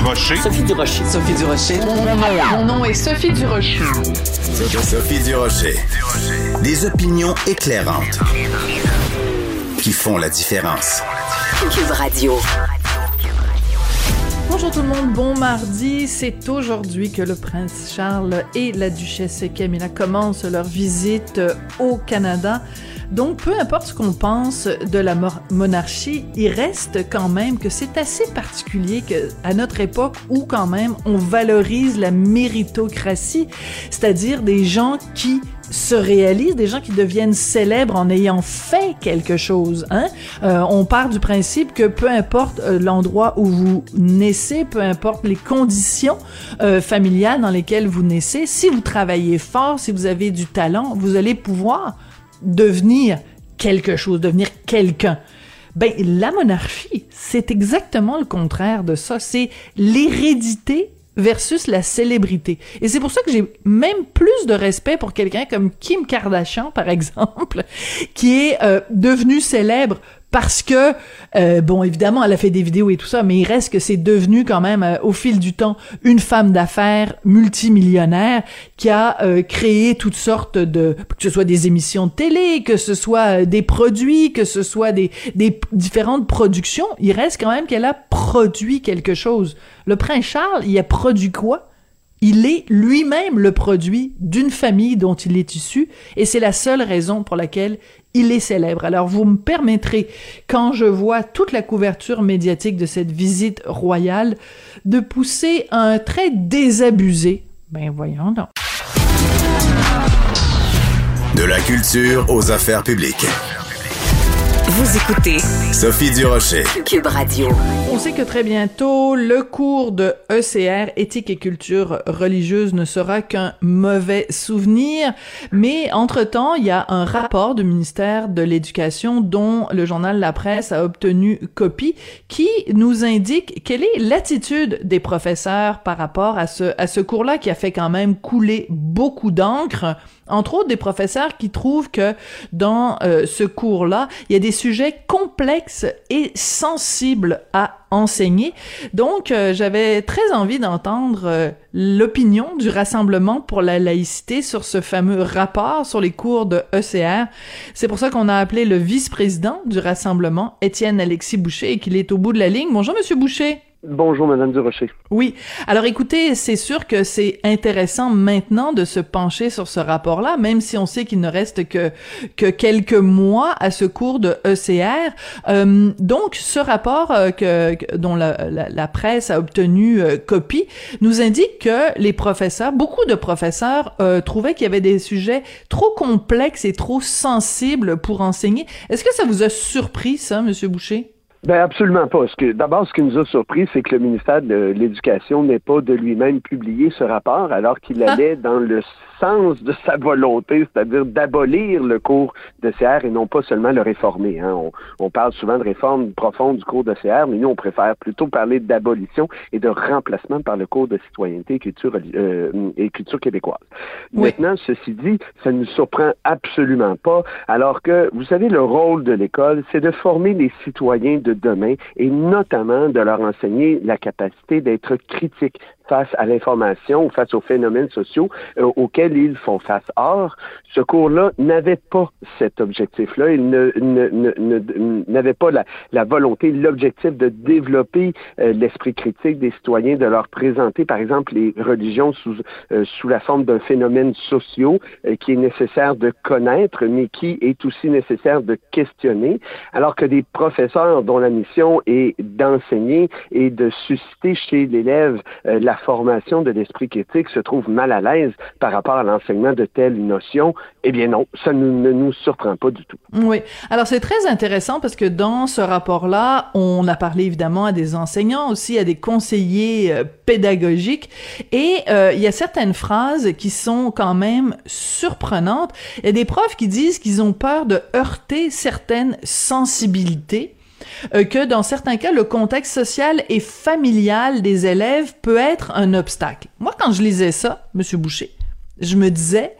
Durocher. Sophie Durocher. Sophie Durocher. Mon nom est Sophie Durocher. Sophie Durocher. Des opinions éclairantes qui font la différence. Cube Radio. Bonjour tout le monde, bon mardi. C'est aujourd'hui que le prince Charles et la duchesse Camilla commencent leur visite au Canada. Donc, peu importe ce qu'on pense de la monarchie, il reste quand même que c'est assez particulier que, à notre époque où quand même on valorise la méritocratie, c'est-à-dire des gens qui se réalisent, des gens qui deviennent célèbres en ayant fait quelque chose. Hein? Euh, on part du principe que peu importe euh, l'endroit où vous naissez, peu importe les conditions euh, familiales dans lesquelles vous naissez, si vous travaillez fort, si vous avez du talent, vous allez pouvoir devenir quelque chose, devenir quelqu'un. Ben, la monarchie, c'est exactement le contraire de ça. C'est l'hérédité versus la célébrité. Et c'est pour ça que j'ai même plus de respect pour quelqu'un comme Kim Kardashian, par exemple, qui est euh, devenu célèbre parce que euh, bon évidemment elle a fait des vidéos et tout ça mais il reste que c'est devenu quand même euh, au fil du temps une femme d'affaires multimillionnaire qui a euh, créé toutes sortes de que ce soit des émissions de télé que ce soit des produits que ce soit des des différentes productions. Il reste quand même qu'elle a produit quelque chose. Le prince Charles il a produit quoi? Il est lui-même le produit d'une famille dont il est issu et c'est la seule raison pour laquelle il est célèbre. Alors vous me permettrez, quand je vois toute la couverture médiatique de cette visite royale, de pousser un trait désabusé. Ben voyons donc. De la culture aux affaires publiques. Vous écoutez Sophie Durocher. Cube Radio. On sait que très bientôt, le cours de ECR, éthique et culture religieuse, ne sera qu'un mauvais souvenir. Mais entre-temps, il y a un rapport du ministère de l'Éducation dont le journal La Presse a obtenu copie qui nous indique quelle est l'attitude des professeurs par rapport à ce, à ce cours-là qui a fait quand même couler beaucoup d'encre entre autres des professeurs qui trouvent que dans euh, ce cours-là, il y a des sujets complexes et sensibles à enseigner. Donc, euh, j'avais très envie d'entendre euh, l'opinion du Rassemblement pour la laïcité sur ce fameux rapport sur les cours de ECR. C'est pour ça qu'on a appelé le vice-président du Rassemblement, Étienne Alexis Boucher, et qu'il est au bout de la ligne. Bonjour, Monsieur Boucher. Bonjour, Madame Durocher. Oui. Alors, écoutez, c'est sûr que c'est intéressant maintenant de se pencher sur ce rapport-là, même si on sait qu'il ne reste que que quelques mois à ce cours de ECR. Euh, donc, ce rapport euh, que, dont la, la, la, presse a obtenu euh, copie nous indique que les professeurs, beaucoup de professeurs, euh, trouvaient qu'il y avait des sujets trop complexes et trop sensibles pour enseigner. Est-ce que ça vous a surpris, ça, Monsieur Boucher? Ben absolument pas. D'abord, ce qui nous a surpris, c'est que le ministère de l'Éducation n'ait pas de lui-même publié ce rapport, alors qu'il Ah. allait dans le sens de sa volonté, c'est-à-dire d'abolir le cours de CR et non pas seulement le réformer. Hein. On, on, parle souvent de réforme profonde du cours de CR, mais nous, on préfère plutôt parler d'abolition et de remplacement par le cours de citoyenneté et culture, euh, et culture québécoise. Oui. Maintenant, ceci dit, ça ne nous surprend absolument pas, alors que, vous savez, le rôle de l'école, c'est de former les citoyens de demain et notamment de leur enseigner la capacité d'être critique face à l'information ou face aux phénomènes sociaux euh, auxquels ils font face. Or, ce cours-là n'avait pas cet objectif-là. Il n'avait pas la, la volonté, l'objectif de développer euh, l'esprit critique des citoyens, de leur présenter, par exemple, les religions sous, euh, sous la forme d'un phénomène social qui est nécessaire de connaître, mais qui est aussi nécessaire de questionner, alors que des professeurs dont la mission est d'enseigner et de susciter chez l'élève la formation de l'esprit critique se trouvent mal à l'aise par rapport à l'enseignement de telles notions, eh bien non, ça ne, nous surprend pas du tout. Oui. Alors c'est très intéressant parce que dans ce rapport-là, on a parlé évidemment à des enseignants, aussi à des conseillers euh, pédagogiques, et euh, il y a certaines phrases qui sont quand même surprenantes. Il y a des profs qui disent qu'ils ont peur de heurter certaines sensibilités euh, que dans certains cas, le contexte social et familial des élèves peut être un obstacle. Moi, quand je lisais ça, Monsieur Boucher, je me disais,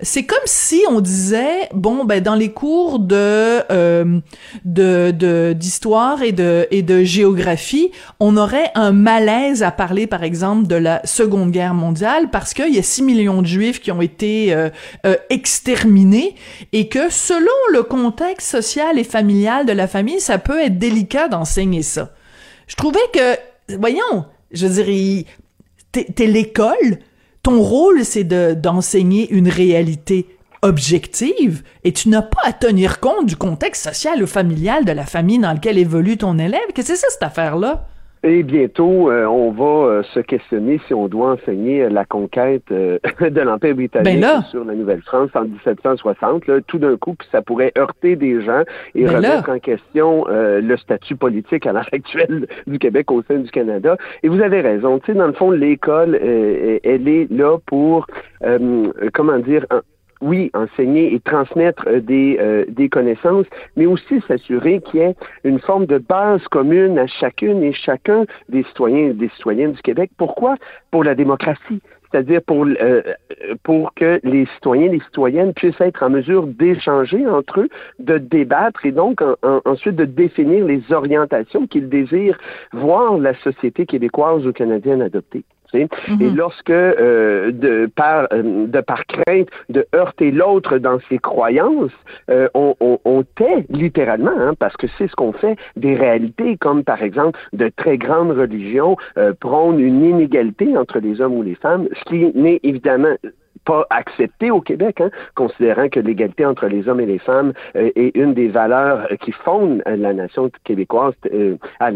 c'est comme si on disait bon ben dans les cours de euh, de d'histoire et de et de géographie, on aurait un malaise à parler par exemple de la Seconde Guerre mondiale parce qu'il y a 6 millions de juifs qui ont été euh, euh, exterminés et que selon le contexte social et familial de la famille, ça peut être délicat d'enseigner ça. Je trouvais que voyons, je dirais t'es l'école ton rôle, c'est d'enseigner une réalité objective et tu n'as pas à tenir compte du contexte social ou familial de la famille dans laquelle évolue ton élève. Qu'est-ce que c'est cette affaire-là? Et bientôt, euh, on va euh, se questionner si on doit enseigner euh, la conquête de l'Empire britannique ben sur la Nouvelle-France en 1760. tout d'un coup, puis ça pourrait heurter des gens et ben remettre en question le statut politique à l'heure actuelle du Québec au sein du Canada. Et vous avez raison. Tu sais, dans le fond, l'école, elle est là pour, comment dire, oui, enseigner et transmettre euh, des, euh, des connaissances, mais aussi s'assurer qu'il y ait une forme de base commune à chacune et chacun des citoyens et des citoyennes du Québec. Pourquoi? Pour la démocratie c'est-à-dire pour, euh, pour que les citoyens et les citoyennes puissent être en mesure d'échanger entre eux, de débattre et donc ensuite de définir les orientations qu'ils désirent voir la société québécoise ou canadienne adopter. Et mhm. lorsque, euh, de, par, euh, de par crainte de heurter l'autre dans ses croyances, euh, on, on, on, tait littéralement, hein, parce que c'est ce qu'on fait, des réalités comme par exemple de très grandes religions prônent une inégalité entre les hommes ou les femmes, ce qui n'est évidemment pas accepté au Québec, hein, considérant que l'égalité entre les hommes et les femmes euh, est une des valeurs qui fondent la nation québécoise, euh, à,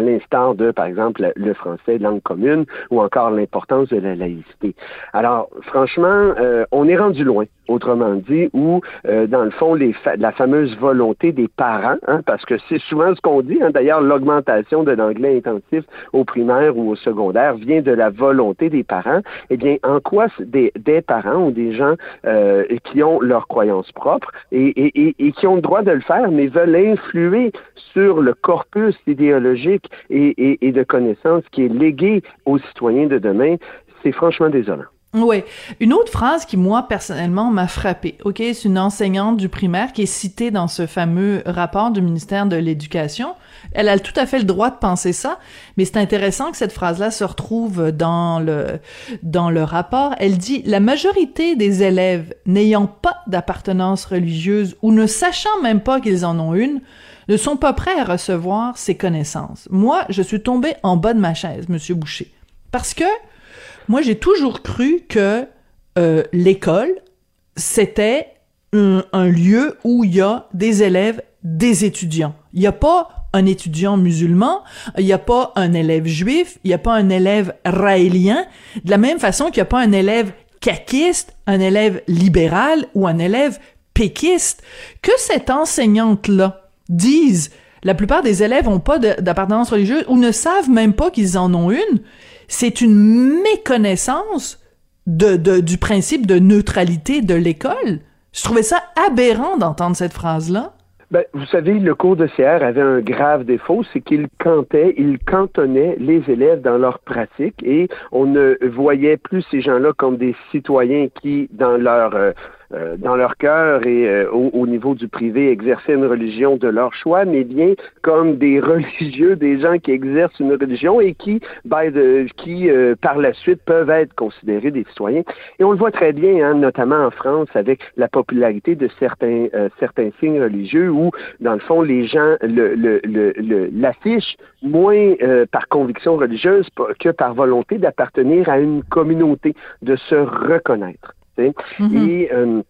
l'instar de, par exemple, le français, langue commune, ou encore l'importance de la laïcité. Alors, franchement, euh, on est rendu loin autrement dit, où, euh, dans le fond, les la fameuse volonté des parents, hein, parce que c'est souvent ce qu'on dit, hein, d'ailleurs, l'augmentation de l'anglais intensif au primaire ou au secondaire vient de la volonté des parents, eh bien, en quoi des, des parents ou des gens euh, qui ont leurs croyances propres et, et, et, qui ont le droit de le faire, mais veulent influer sur le corpus idéologique et, et de connaissances qui est légué aux citoyens de demain, c'est franchement désolant. Oui. Une autre phrase qui, moi, personnellement, m'a frappée. OK, c'est une enseignante du primaire qui est citée dans ce fameux rapport du ministère de l'Éducation. Elle a tout à fait le droit de penser ça, mais c'est intéressant que cette phrase-là se retrouve dans le, dans le rapport. Elle dit, la majorité des élèves n'ayant pas d'appartenance religieuse ou ne sachant même pas qu'ils en ont une, ne sont pas prêts à recevoir ces connaissances. Moi, je suis tombée en bas de ma chaise, monsieur Boucher. Parce que, moi, j'ai toujours cru que euh, l'école, c'était un, lieu où il y a des élèves, des étudiants. Il n'y a pas un étudiant musulman, il n'y a pas un élève juif, il n'y a pas un élève raélien, de la même façon qu'il n'y a pas un élève caquiste, un élève libéral ou un élève péquiste. Que cette enseignante-là dise la plupart des élèves n'ont pas d'appartenance religieuse ou ne savent même pas qu'ils en ont une, c'est une méconnaissance de, du principe de neutralité de l'école. Je trouvais ça aberrant d'entendre cette phrase-là. Ben, vous savez, le cours de CR avait un grave défaut, c'est qu'il cantait, il cantonnait les élèves dans leur pratique et on ne voyait plus ces gens-là comme des citoyens qui, dans leur euh, euh, dans leur cœur et euh, au, niveau du privé exercer une religion de leur choix, mais bien comme des religieux, des gens qui exercent une religion et qui, qui par la suite peuvent être considérés des citoyens. Et on le voit très bien, hein, notamment en France, avec la popularité de certains signes religieux où, dans le fond, les gens l'affichent moins par conviction religieuse que par volonté d'appartenir à une communauté, de se reconnaître. Mm-hmm. Et euh,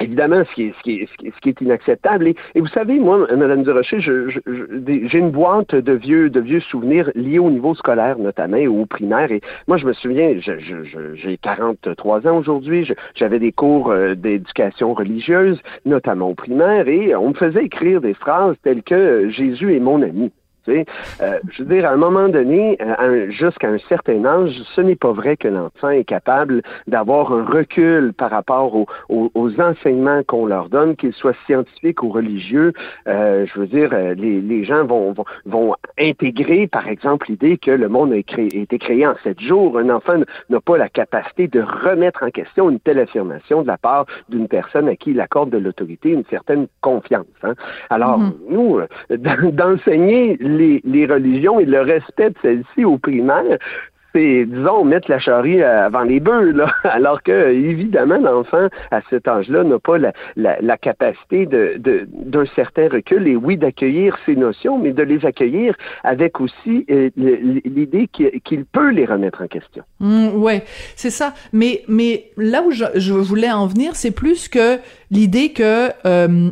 Évidemment, ce qui est, ce qui est, ce qui est, inacceptable. Et, vous savez, moi, Madame Durocher, j'ai je, une boîte de vieux, de vieux souvenirs liés au niveau scolaire, notamment, au primaire. Et moi, je me souviens, j'ai 43 ans aujourd'hui, j'avais des cours euh, d'éducation religieuse, notamment au primaire, et on me faisait écrire des phrases telles que Jésus est mon ami. Euh, je veux dire, à un moment donné, euh, jusqu'à un certain âge, ce n'est pas vrai que l'enfant est capable d'avoir un recul par rapport aux, enseignements qu'on leur donne, qu'ils soient scientifiques ou religieux. Euh, je veux dire, les, gens vont, vont, intégrer, par exemple, l'idée que le monde a, été créé en sept jours. Un enfant n'a pas la capacité de remettre en question une telle affirmation de la part d'une personne à qui il accorde de l'autorité une certaine confiance. Hein. Alors, mm-hmm. nous, d'enseigner les, religions et le respect de celles-ci au primaire, c'est, disons, mettre la charrie avant les bœufs, là. Alors que, évidemment, l'enfant, à cet âge-là, n'a pas la, capacité d'un certain recul et oui, d'accueillir ces notions, mais de les accueillir avec aussi euh, l'idée qu'il, peut les remettre en question. Mmh, ouais, c'est ça. Mais, mais là où je, voulais en venir, c'est plus que l'idée que, euh,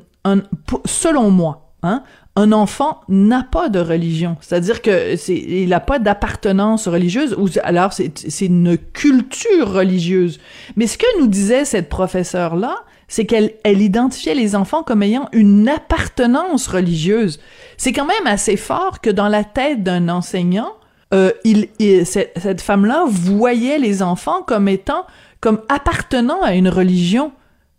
selon moi, Hein? Un enfant n'a pas de religion. C'est-à-dire que c'est, il n'a pas d'appartenance religieuse, ou alors c'est, une culture religieuse. Mais ce que nous disait cette professeure-là, c'est qu'elle elle identifiait les enfants comme ayant une appartenance religieuse. C'est quand même assez fort que dans la tête d'un enseignant, euh, cette, femme-là voyait les enfants comme étant, comme appartenant à une religion.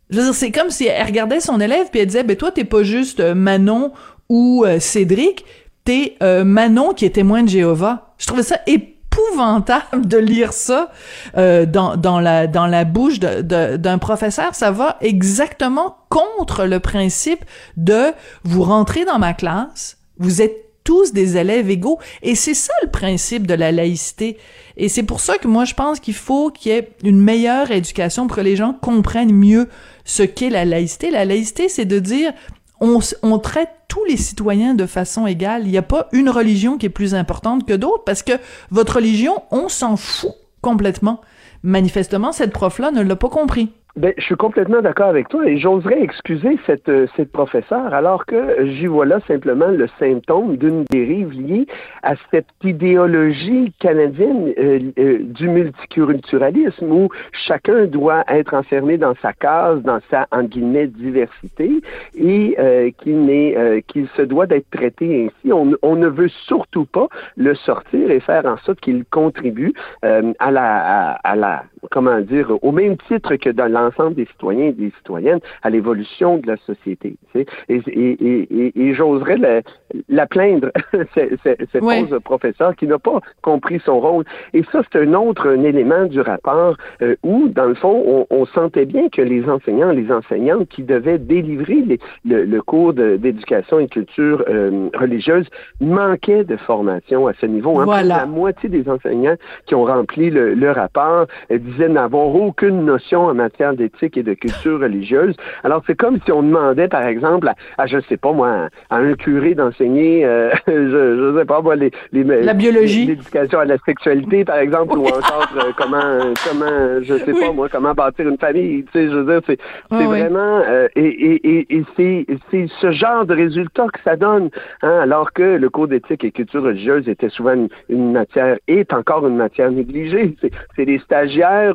Je c'est comme si elle regardait son élève puis elle disait, ben toi t'es pas juste Manon ou euh, Cédric, t'es euh, Manon qui est témoin de Jéhovah. Je trouvais ça épouvantable de lire ça euh, dans, dans, la, dans la bouche d'un professeur. Ça va exactement contre le principe de vous rentrer dans ma classe, vous êtes tous des élèves égaux. Et c'est ça le principe de la laïcité. Et c'est pour ça que moi, je pense qu'il faut qu'il y ait une meilleure éducation pour que les gens comprennent mieux ce qu'est la laïcité. La laïcité, c'est de dire, on, on traite tous les citoyens de façon égale. Il n'y a pas une religion qui est plus importante que d'autres parce que votre religion, on s'en fout complètement. Manifestement, cette prof-là ne l'a pas compris. Ben, je suis complètement d'accord avec toi et j'oserais excuser cette, euh, cette professeure alors que j'y vois là simplement le symptôme d'une dérive liée à cette idéologie canadienne euh, euh, du multiculturalisme où chacun doit être enfermé dans sa case, dans sa, en guillemets, diversité et qu'il n'est, qu'il se doit d'être traité ainsi. On, on, ne veut surtout pas le sortir et faire en sorte qu'il contribue à la, à, la, comment dire, au même titre que dans l'ensemble des citoyens et des citoyennes à l'évolution de la société. Tu sais? Et, et, et, et j'oserais la, la, plaindre, cette, cette ouais. professeur qui n'a pas compris son rôle. Et ça, c'est un autre un élément du rapport euh, où, dans le fond, on, on, sentait bien que les enseignants, les enseignantes qui devaient délivrer les, le, le, cours d'éducation et culture euh, religieuse manquaient de formation à ce niveau. Hein. Voilà. La moitié des enseignants qui ont rempli le, le rapport euh, disaient n'avoir aucune notion en matière d'éthique et de culture religieuse. Alors, c'est comme si on demandait, par exemple, à, je sais pas moi, à un curé d'enseigner, euh, je, je sais pas moi, les, les la biologie, l'éducation à la sexualité, par exemple, ou encore euh, comment, comment, je sais pas moi, comment bâtir une famille. Tu sais, je veux dire, c'est, c'est vraiment, euh, et, et, et, c'est, c'est ce genre de résultat que ça donne, hein, alors que le cours d'éthique et culture religieuse était souvent une, une matière, est encore une matière négligée. C'est, c'est des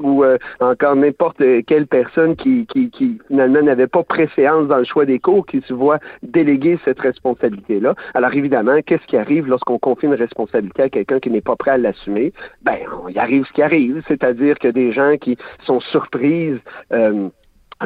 ou encore n'importe quelle personne qui, qui, qui finalement n'avait pas préférence dans le choix des cours qui se voit déléguer cette responsabilité-là. Alors évidemment, qu'est-ce qui arrive lorsqu'on confie une responsabilité à quelqu'un qui n'est pas prêt à l'assumer? Ben, il arrive ce qui arrive, c'est-à-dire que des gens qui sont surprises euh,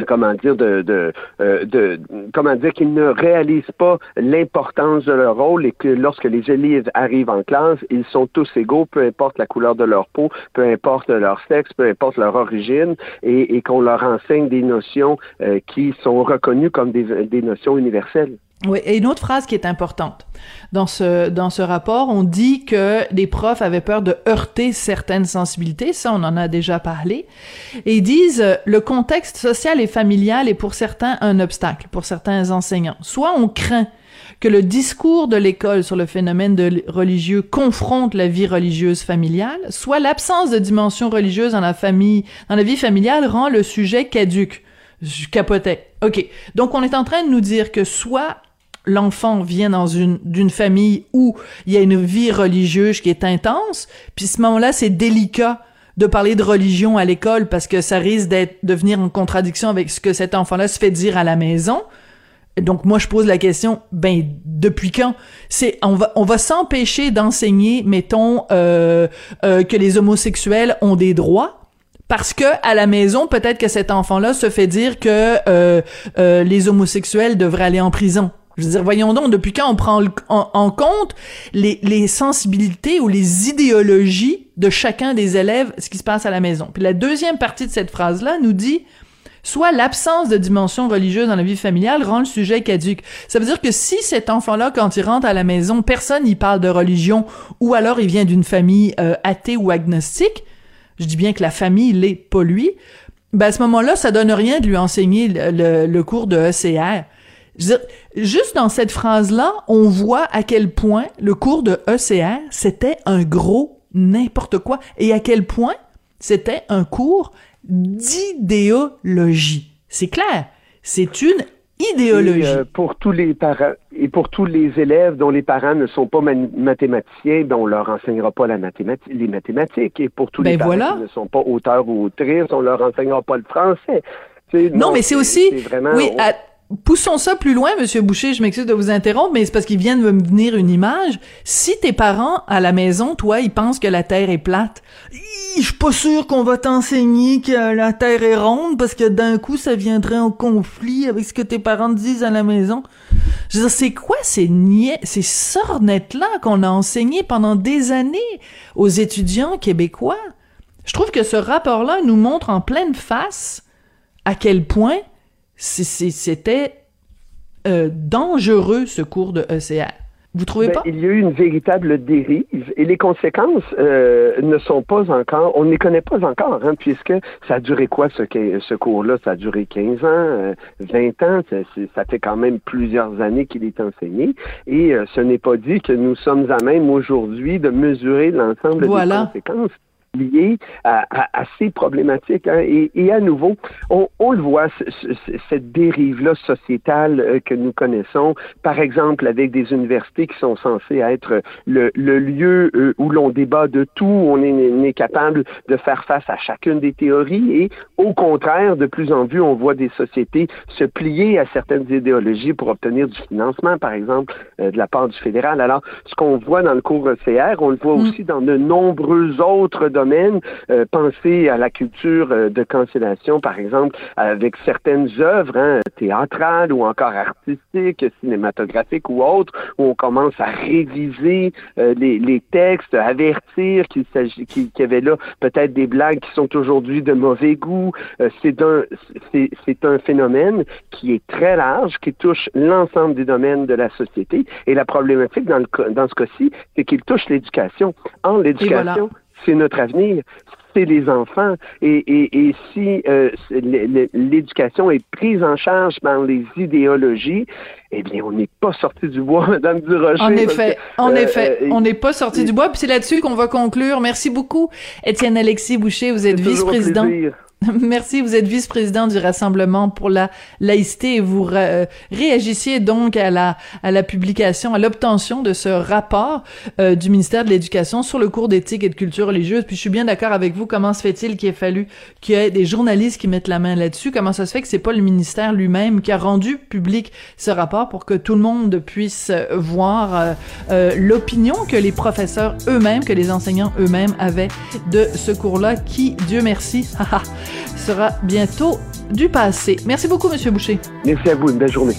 comment dire de, de, euh, de comment dire qu'ils ne réalisent pas l'importance de leur rôle et que lorsque les élèves arrivent en classe, ils sont tous égaux, peu importe la couleur de leur peau, peu importe leur sexe, peu importe leur origine, et, et qu'on leur enseigne des notions euh, qui sont reconnues comme des, des notions universelles. Oui, et une autre phrase qui est importante. Dans ce, dans ce rapport, on dit que les profs avaient peur de heurter certaines sensibilités, ça on en a déjà parlé, et ils disent euh, le contexte social et familial est pour certains un obstacle, pour certains enseignants. Soit on craint que le discours de l'école sur le phénomène religieux confronte la vie religieuse familiale, soit l'absence de dimension religieuse dans la famille, dans la vie familiale rend le sujet caduque. Je capotais. OK. Donc, on est en train de nous dire que soit l'enfant vient dans une d'une famille où il y a une vie religieuse qui est intense, puis ce moment-là, c'est délicat de parler de religion à l'école parce que ça risque d'être de venir en contradiction avec ce que cet enfant-là se fait dire à la maison. Donc moi je pose la question, ben depuis quand? C'est on va on va s'empêcher d'enseigner, mettons euh, euh, que les homosexuels ont des droits parce que à la maison peut-être que cet enfant-là se fait dire que euh, euh, les homosexuels devraient aller en prison. Je veux dire, voyons donc, depuis quand on prend en, compte les, sensibilités ou les idéologies de chacun des élèves, ce qui se passe à la maison? Puis la deuxième partie de cette phrase-là nous dit, soit l'absence de dimension religieuse dans la vie familiale rend le sujet caduque. Ça veut dire que si cet enfant-là, quand il rentre à la maison, personne n'y parle de religion, ou alors il vient d'une famille euh, athée ou agnostique, je dis bien que la famille l'est, pas lui, ben à ce moment-là, ça donne rien de lui enseigner le cours de ECR juste dans cette phrase-là, on voit à quel point le cours de ECR, c'était un gros n'importe quoi et à quel point c'était un cours d'idéologie. C'est clair. C'est une idéologie. Euh, pour tous les parents et pour tous les élèves dont les parents ne sont pas mathématiciens, dont on leur enseignera pas la les mathématiques. Et pour tous les ben parents qui ne sont pas auteurs ou autrices, on leur enseignera pas le français. non, mais c'est aussi, oui, poussons ça plus loin, Monsieur Boucher, je m'excuse de vous interrompre, mais c'est parce qu'il vient de me venir une image. Si tes parents, à la maison, toi, ils pensent que la Terre est plate, je suis pas sûr qu'on va t'enseigner que la Terre est ronde, parce que d'un coup, ça viendrait en conflit avec ce que tes parents disent à la maison. Je veux dire, c'est quoi ces niais, ces sornettes-là qu'on a enseignées pendant des années aux étudiants québécois? Je trouve que ce rapport-là nous montre en pleine face à quel point c'était euh, dangereux ce cours de ECR. Vous trouvez ben, pas? Il y a eu une véritable dérive et les conséquences euh, ne sont pas encore, on ne les connaît pas encore, hein, puisque ça a duré quoi ce, ce cours-là? Ça a duré 15 ans, 20 euh, ans, ça, ça, fait quand même plusieurs années qu'il est enseigné et ce n'est pas dit que nous sommes à même aujourd'hui de mesurer l'ensemble des conséquences liées à, à, ces problématiques. Hein. Et, et, à nouveau, on, on le voit, cette dérive-là sociétale euh, que nous connaissons, par exemple avec des universités qui sont censées être le, le lieu euh, où l'on débat de tout, où on est, est, capable de faire face à chacune des théories, et au contraire, de plus en plus, on voit des sociétés se plier à certaines idéologies pour obtenir du financement, par exemple, euh, de la part du fédéral. Alors, ce qu'on voit dans le cours ECR, on le voit mm. aussi dans de nombreux autres domaines. Euh, pensez à la culture euh, de cancellation, par exemple, avec certaines œuvres hein, théâtrales ou encore artistiques, cinématographiques ou autres, où on commence à réviser euh, les, les, textes, avertir qu'il s'agit qu'il y avait là peut-être des blagues qui sont aujourd'hui de mauvais goût. c'est un c'est un phénomène qui est très large, qui touche l'ensemble des domaines de la société. Et la problématique dans, le, dans ce cas-ci, c'est qu'il touche l'éducation. En l'éducation, c'est notre avenir, c'est les enfants. Et, et, et si euh, l'éducation est prise en charge par les idéologies, eh bien, on n'est pas sorti du bois, Madame Durocher. En effet, en euh, effet, euh, on n'est pas sorti du bois. Puis c'est là-dessus qu'on va conclure. Merci beaucoup, Étienne Alexis Boucher. Vous êtes vice-président. Merci, vous êtes vice-président du Rassemblement pour la laïcité et vous réagissiez donc à la, à la publication, à l'obtention de ce rapport euh, du ministère de l'Éducation sur le cours d'éthique et de culture religieuse. Puis je suis bien d'accord avec vous, comment se fait-il qu'il ait fallu qu'il y ait des journalistes qui mettent la main là-dessus? Comment ça se fait que c'est pas le ministère lui-même qui a rendu public ce rapport pour que tout le monde puisse voir euh, euh, l'opinion que les professeurs eux-mêmes, que les enseignants eux-mêmes avaient de ce cours-là qui, Dieu merci, sera bientôt du passé. Merci beaucoup, Monsieur Boucher. Merci à vous. Une belle journée.